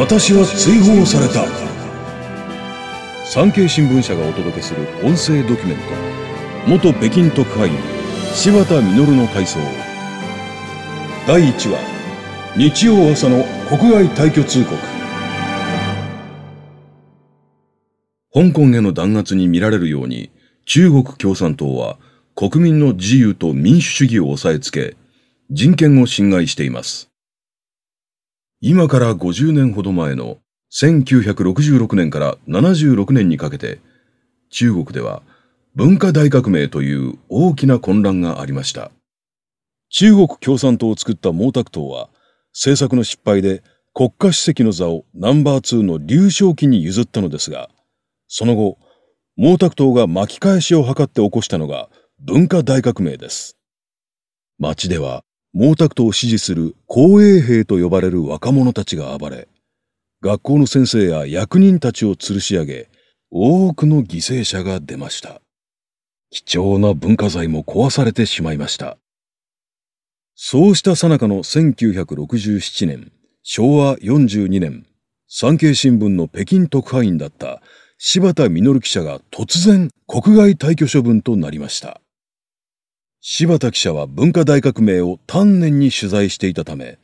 私は追放された。産経新聞社がお届けする音声ドキュメント。元北京特派員柴田実の回想。第1話日曜朝の国外退去通告。香港への弾圧に見られるように中国共産党は国民の自由と民主主義を抑えつけ人権を侵害しています。今から50年ほど前の1966年から76年にかけて、中国では文化大革命という大きな混乱がありました。中国共産党を作った毛沢東は、政策の失敗で国家主席の座をナンバー2の劉少奇に譲ったのですが、その後、毛沢東が巻き返しを図って起こしたのが文化大革命です。街では毛沢東を支持する公衛兵と呼ばれる若者たちが暴れ、学校の先生や役人たちを吊るし上げ、多くの犠牲者が出ました。貴重な文化財も壊されてしまいました。そうした最中の1967年、昭和42年、産経新聞の北京特派員だった柴田実記者が突然国外退去処分となりました。柴田記者は文化大革命を丹念に取材していたため、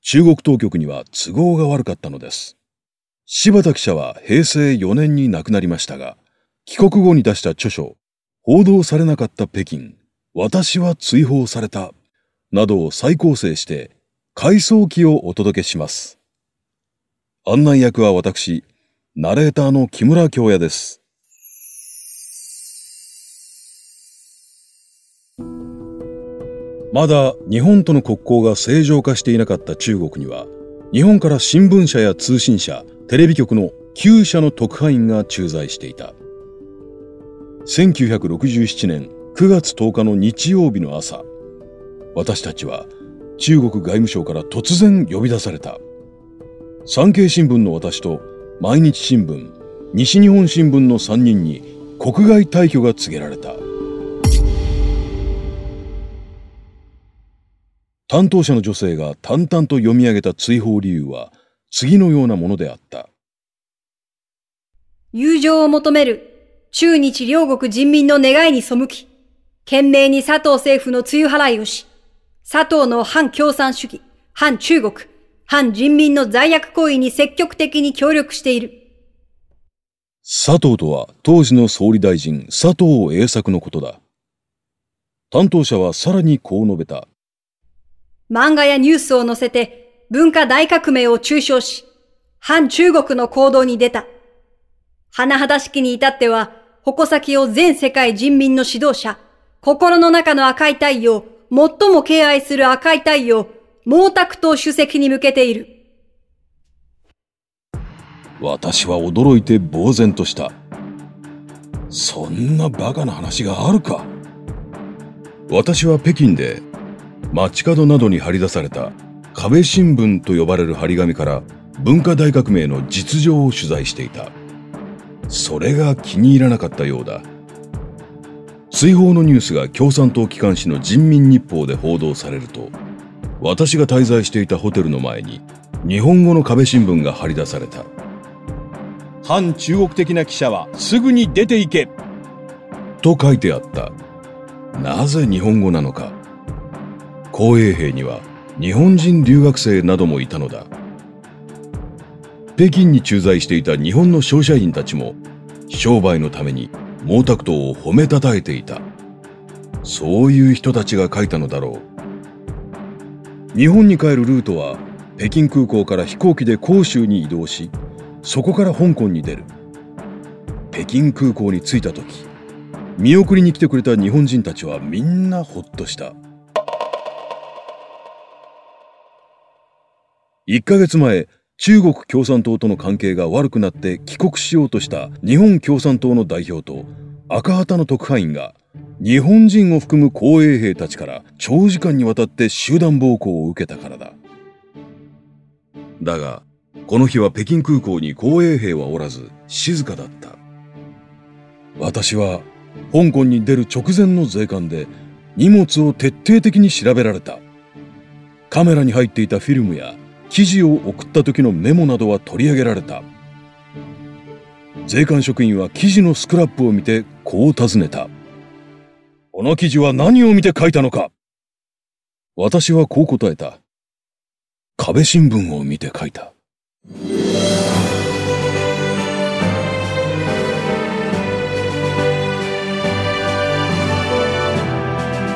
中国当局には都合が悪かったのです。柴田記者は平成4年に亡くなりましたが、帰国後に出した著書、報道されなかった北京、私は追放された、などを再構成して、回想記をお届けします。案内役は私、ナレーターの木村京也です。まだ日本との国交が正常化していなかった中国には、日本から新聞社や通信社、テレビ局の9社の特派員が駐在していた。1967年9月10日の日曜日の朝、私たちは中国外務省から突然呼び出された。産経新聞の私と毎日新聞、西日本新聞の3人に国外退去が告げられた。担当者の女性が淡々と読み上げた追放理由は次のようなものであった。友情を求める中日両国人民の願いに背き、懸命に佐藤政府の梅雨払いをし、佐藤の反共産主義、反中国、反人民の罪悪行為に積極的に協力している。佐藤とは当時の総理大臣佐藤栄作のことだ。担当者はさらにこう述べた。漫画やニュースを載せて文化大革命を中傷し、反中国の行動に出た。甚だしきに至っては、矛先を全世界人民の指導者、心の中の赤い太陽、最も敬愛する赤い太陽、毛沢東主席に向けている。私は驚いて呆然とした。そんなバカな話があるか。私は北京で街角などに張り出された壁新聞と呼ばれる張り紙から文化大革命の実情を取材していた。それが気に入らなかったようだ。追放のニュースが共産党機関紙の人民日報で報道されると、私が滞在していたホテルの前に日本語の壁新聞が張り出された。反中国的な記者はすぐに出て行けと書いてあった。なぜ日本語なのか。公衛兵には日本人留学生などもいたのだ。北京に駐在していた日本の商社員たちも商売のために毛沢東を褒めたたえていた。そういう人たちが書いたのだろう。日本に帰るルートは北京空港から飛行機で広州に移動しそこから香港に出る。北京空港に着いた時見送りに来てくれた日本人たちはみんなほっとした。1ヶ月前、中国共産党との関係が悪くなって帰国しようとした日本共産党の代表と赤旗の特派員が日本人を含む公衛兵たちから長時間にわたって集団暴行を受けたからだ。だが、この日は北京空港に公衛兵はおらず静かだった。私は香港に出る直前の税関で荷物を徹底的に調べられた。カメラに入っていたフィルムや記事を送った時のメモなどは取り上げられた。税関職員は記事のスクラップを見てこう尋ねた。この記事は何を見て書いたのか私はこう答えた。壁新聞を見て書いた。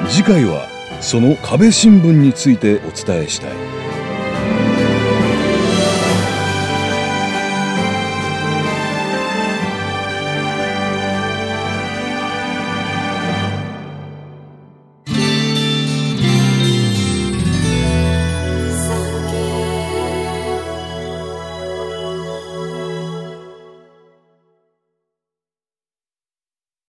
次回はその壁新聞についてお伝えしたい。